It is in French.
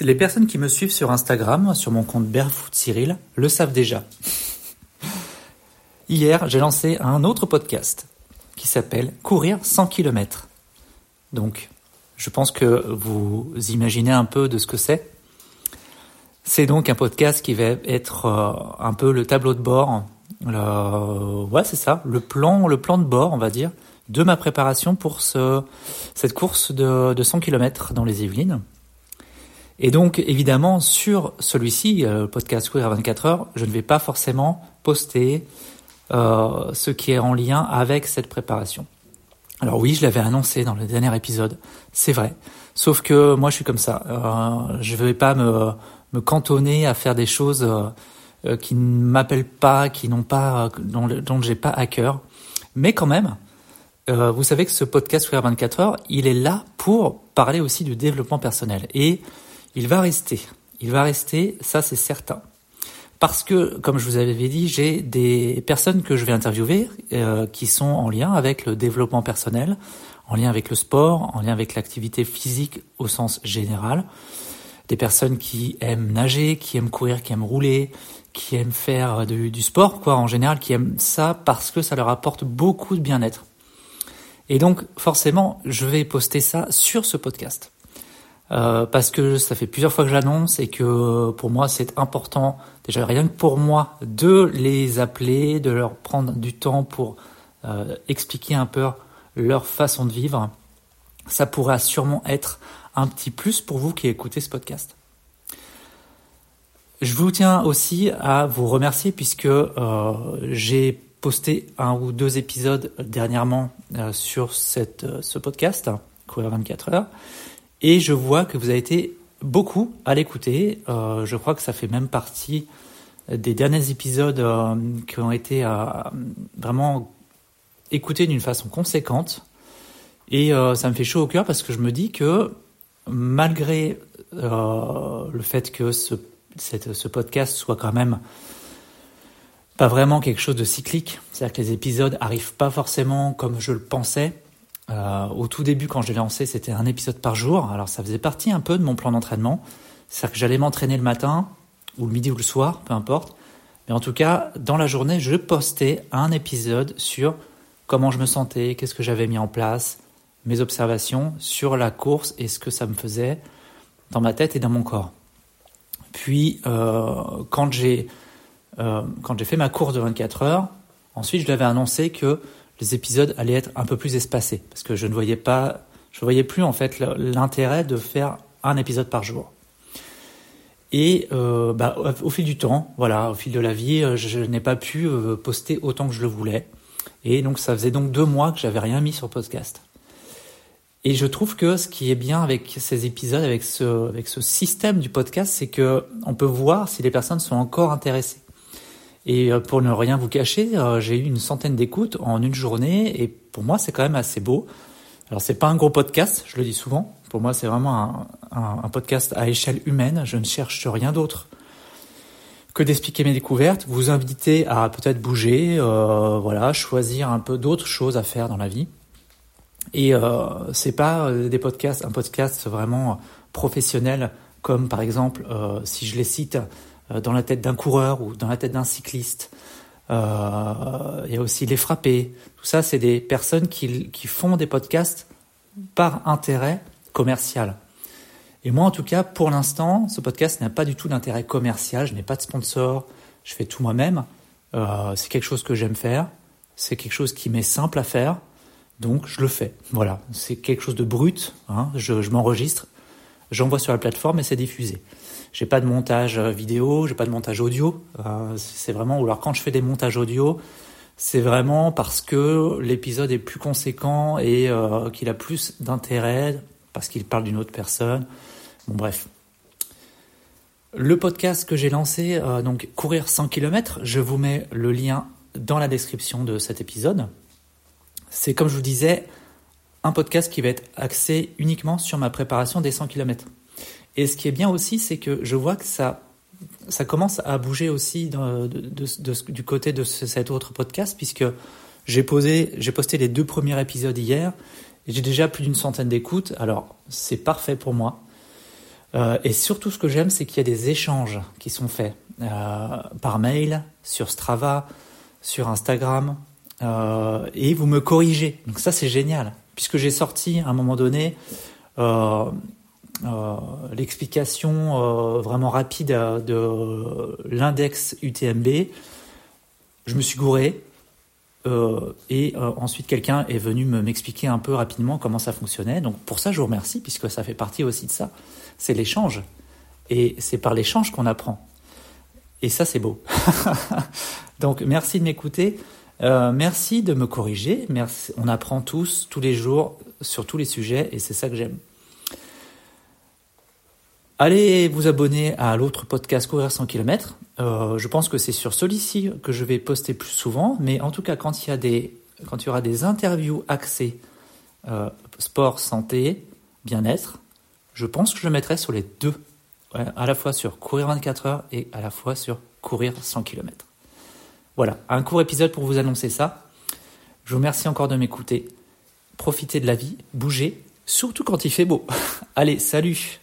Les personnes qui me suivent sur Instagram, sur mon compte Barefoot Cyril, le savent déjà. Hier, j'ai lancé un autre podcast qui s'appelle Courir 100 km. Donc, je pense que vous imaginez un peu de ce que c'est. C'est donc un podcast qui va être euh, un peu le tableau de bord. ouais, c'est ça, le plan, de bord, on va dire, de ma préparation pour ce, cette course de, de 100 km dans les Yvelines. Et donc, évidemment, sur celui-ci, euh, le podcast Courir à 24 heures, je ne vais pas forcément poster euh, ce qui est en lien avec cette préparation. Alors oui, je l'avais annoncé dans le dernier épisode, c'est vrai. Sauf que moi, je suis comme ça. Euh, je ne vais pas me, me cantonner à faire des choses euh, qui ne m'appellent pas, qui n'ont pas, dont, dont j'ai pas à cœur. Mais quand même, vous savez que ce podcast Courir 24 heures, il est là pour parler aussi du développement personnel. Et il va rester. Il va rester, ça c'est certain. Parce que, comme je vous avais dit, j'ai des personnes que je vais interviewer euh, qui sont en lien avec le développement personnel, en lien avec le sport, en lien avec l'activité physique au sens général. Des personnes qui aiment nager, qui aiment courir, qui aiment rouler, qui aiment faire du, du sport, quoi, en général, qui aiment ça parce que ça leur apporte beaucoup de bien-être. Et donc, forcément, je vais poster ça sur ce podcast. Euh, parce que ça fait plusieurs fois que j'annonce et que pour moi c'est important, déjà rien que pour moi, de les appeler, de leur prendre du temps pour euh, expliquer un peu leur façon de vivre. Ça pourra sûrement être un petit plus pour vous qui écoutez ce podcast. Je vous tiens aussi à vous remercier puisque euh, j'ai posté un ou deux épisodes dernièrement euh, sur cette, ce podcast, Courir 24 heures. Et je vois que vous avez été beaucoup à l'écouter. Euh, je crois que ça fait même partie des derniers épisodes euh, qui ont été euh, vraiment écoutés d'une façon conséquente. Et ça me fait chaud au cœur parce que je me dis que malgré le fait que ce, ce podcast soit quand même pas vraiment quelque chose de cyclique, c'est-à-dire que les épisodes arrivent pas forcément comme je le pensais, euh, au tout début, quand je l'ai lancé, c'était un épisode par jour. Alors ça faisait partie un peu de mon plan d'entraînement. C'est-à-dire que j'allais m'entraîner le matin, ou le midi ou le soir, peu importe. Mais en tout cas, dans la journée, je postais un épisode sur comment je me sentais, qu'est-ce que j'avais mis en place, mes observations sur la course et ce que ça me faisait dans ma tête et dans mon corps. Puis, euh, quand j'ai euh, quand j'ai fait ma course de 24 heures, ensuite je l'avais annoncé que les épisodes allaient être un peu plus espacés parce que je ne voyais pas, je voyais plus en fait l'intérêt de faire un épisode par jour. Et euh, bah, au fil du temps, voilà, au fil de la vie, euh, je n'ai pas pu euh, poster autant que je le voulais. Et donc ça faisait donc deux mois que j'avais rien mis sur podcast. Et je trouve que ce qui est bien avec ces épisodes, avec ce, avec ce système du podcast, c'est que on peut voir si les personnes sont encore intéressées. Et euh, pour ne rien vous cacher, euh, j'ai eu une centaine d'écoutes en une journée et pour moi c'est quand même assez beau. Alors c'est pas un gros podcast, je le dis souvent. Pour moi c'est vraiment un, un, podcast à échelle humaine. Je ne cherche rien d'autre que d'expliquer mes découvertes, vous inviter à peut-être bouger, euh, voilà, choisir un peu d'autres choses à faire dans la vie. Et euh, c'est pas euh, des podcasts, un podcast vraiment professionnel comme par exemple, euh, si je les cite, euh, dans la tête d'un coureur ou dans la tête d'un cycliste. Euh, il y a aussi les frappés. Tout ça, c'est des personnes qui, qui font des podcasts par intérêt commercial. Et moi, en tout cas, pour l'instant, ce podcast n'a pas du tout d'intérêt commercial. Je n'ai pas de sponsor. Je fais tout moi-même. C'est quelque chose que j'aime faire. C'est quelque chose qui m'est simple à faire. Donc, je le fais. Voilà. C'est quelque chose de brut. Hein. Je m'enregistre. J'envoie sur la plateforme et c'est diffusé. J'ai pas de montage euh, vidéo, j'ai pas de montage audio. Euh, c'est vraiment, ou alors quand je fais des montages audio, c'est vraiment parce que l'épisode est plus conséquent et euh, qu'il a plus d'intérêt, parce qu'il parle d'une autre personne. Bon, bref. Le podcast que j'ai lancé, donc Courir 100 km, je vous mets le lien dans la description de cet épisode. C'est comme je vous disais, un podcast qui va être axé uniquement sur ma préparation des 100 km. Et ce qui est bien aussi, c'est que je vois que ça, ça commence à bouger aussi du côté de cet autre podcast, puisque j'ai posé, j'ai posté les deux premiers épisodes hier, et j'ai déjà plus d'une centaine d'écoutes. Alors, c'est parfait pour moi. Euh, et surtout, ce que j'aime, c'est qu'il y a des échanges qui sont faits euh, par mail, sur Strava, sur Instagram, euh, et vous me corrigez. Donc ça, c'est génial, puisque j'ai sorti à un moment donné l'explication vraiment rapide de l'index UTMB. Je me suis gouré, euh, et euh, ensuite, quelqu'un est venu me m'expliquer un peu rapidement comment ça fonctionnait. Donc pour ça, je vous remercie, puisque ça fait partie aussi de ça. C'est l'échange. Et c'est par l'échange qu'on apprend. Et ça, c'est beau. Donc merci de m'écouter. Euh, merci de me corriger. On apprend tous, tous les jours, sur tous les sujets, et c'est ça que j'aime. Allez vous abonner à l'autre podcast Courir 100 km. Euh, je pense que c'est sur celui-ci que je vais poster plus souvent, mais en tout cas quand il y, a des, quand il y aura des interviews axées euh, sport, santé, bien-être, je pense que je mettrai sur les deux, à la fois sur Courir 24 heures et à la fois sur Courir 100 km. Voilà, un court épisode pour vous annoncer ça. Je vous remercie encore de m'écouter. Profitez de la vie, bougez, surtout quand il fait beau. Allez, salut